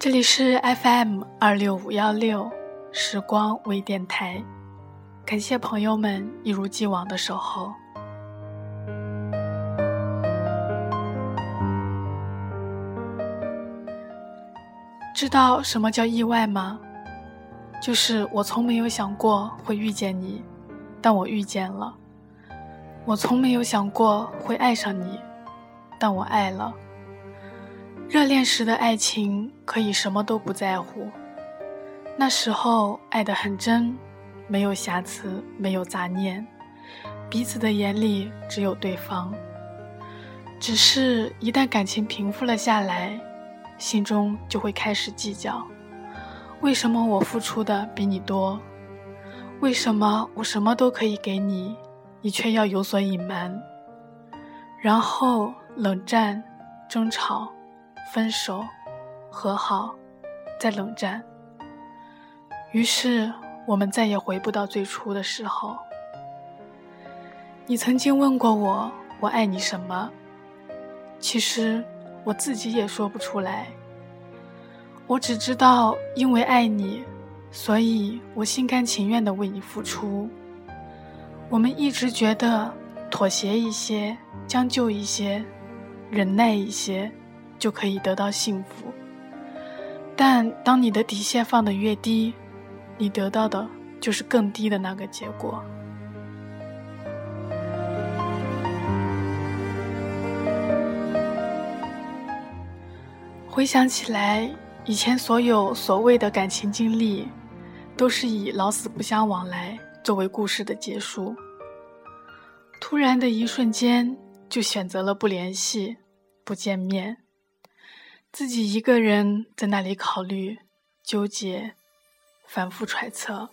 这里是 FM 二六五幺六时光微电台，感谢朋友们一如既往的守候。知道什么叫意外吗？就是我从没有想过会遇见你，但我遇见了；我从没有想过会爱上你，但我爱了。热恋时的爱情可以什么都不在乎，那时候爱得很真，没有瑕疵，没有杂念，彼此的眼里只有对方。只是，一旦感情平复了下来。心中就会开始计较，为什么我付出的比你多？为什么我什么都可以给你，你却要有所隐瞒？然后冷战、争吵、分手、和好，再冷战。于是我们再也回不到最初的时候。你曾经问过我，我爱你什么？其实。我自己也说不出来，我只知道，因为爱你，所以我心甘情愿地为你付出。我们一直觉得妥协一些、将就一些、忍耐一些，就可以得到幸福。但当你的底线放得越低，你得到的就是更低的那个结果。回想起来，以前所有所谓的感情经历，都是以老死不相往来作为故事的结束。突然的一瞬间，就选择了不联系、不见面，自己一个人在那里考虑、纠结、反复揣测，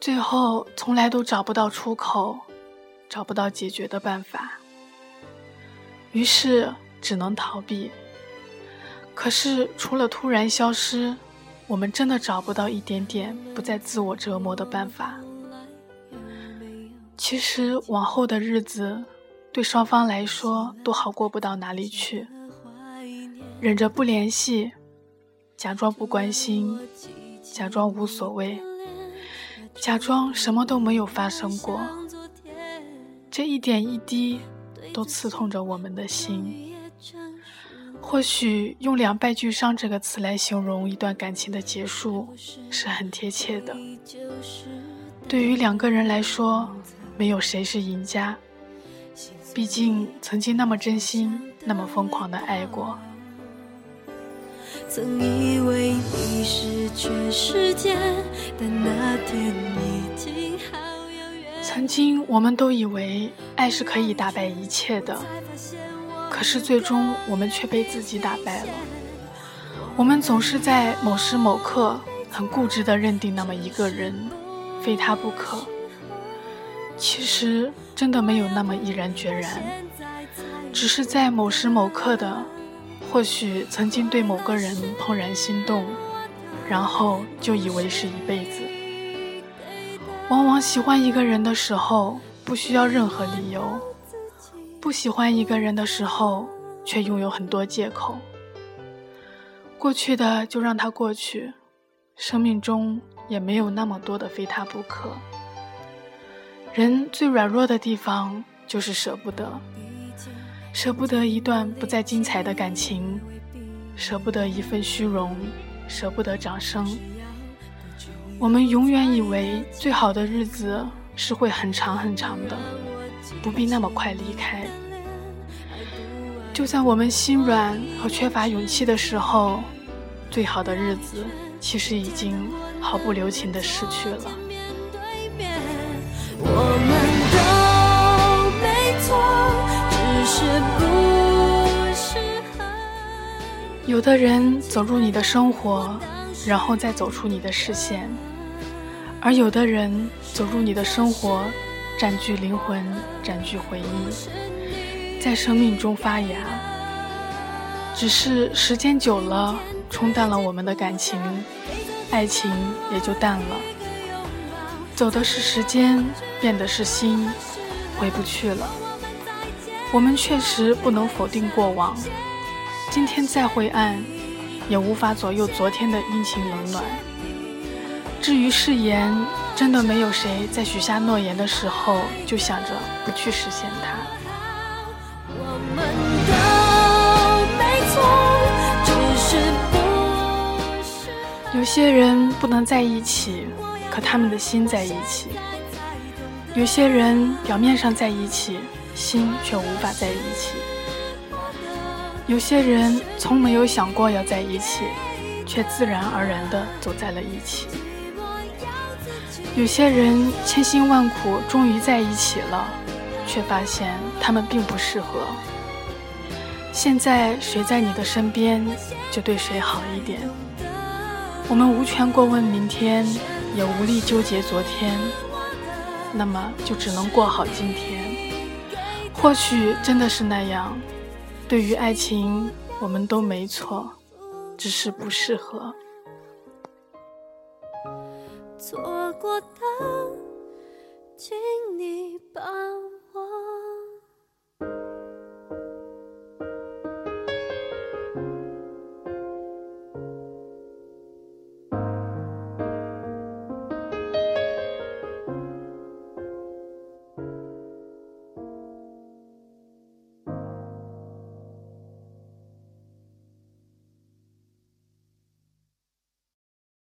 最后从来都找不到出口，找不到解决的办法，于是只能逃避。可是，除了突然消失，我们真的找不到一点点不再自我折磨的办法。其实，往后的日子，对双方来说都好过不到哪里去。忍着不联系，假装不关心，假装无所谓，假装什么都没有发生过。这一点一滴，都刺痛着我们的心。或许用“两败俱伤”这个词来形容一段感情的结束是很贴切的。对于两个人来说，没有谁是赢家。毕竟曾经那么真心、那么疯狂的爱过。曾以为你是全世界，但那天已经好遥远。曾经我们都以为爱是可以打败一切的。可是最终，我们却被自己打败了。我们总是在某时某刻很固执地认定那么一个人，非他不可。其实真的没有那么毅然决然，只是在某时某刻的，或许曾经对某个人怦然心动，然后就以为是一辈子。往往喜欢一个人的时候，不需要任何理由。不喜欢一个人的时候，却拥有很多借口。过去的就让它过去，生命中也没有那么多的非他不可。人最软弱的地方就是舍不得，舍不得一段不再精彩的感情，舍不得一份虚荣，舍不得掌声。我们永远以为最好的日子是会很长很长的。不必那么快离开。就在我们心软和缺乏勇气的时候，最好的日子其实已经毫不留情地逝去了。有的人走入你的生活，然后再走出你的视线；而有的人走入你的生活。占据灵魂，占据回忆，在生命中发芽。只是时间久了，冲淡了我们的感情，爱情也就淡了。走的是时间，变的是心，回不去了。我们确实不能否定过往，今天再灰暗，也无法左右昨天的阴晴冷暖。至于誓言，真的没有谁在许下诺言的时候就想着不去实现它。有些人不能在一起，可他们的心在一起；有些人表面上在一起，心却无法在一起；有些人从没有想过要在一起，却自然而然地走在了一起。有些人千辛万苦终于在一起了，却发现他们并不适合。现在谁在你的身边，就对谁好一点。我们无权过问明天，也无力纠结昨天，那么就只能过好今天。或许真的是那样，对于爱情，我们都没错，只是不适合。错过的，请你。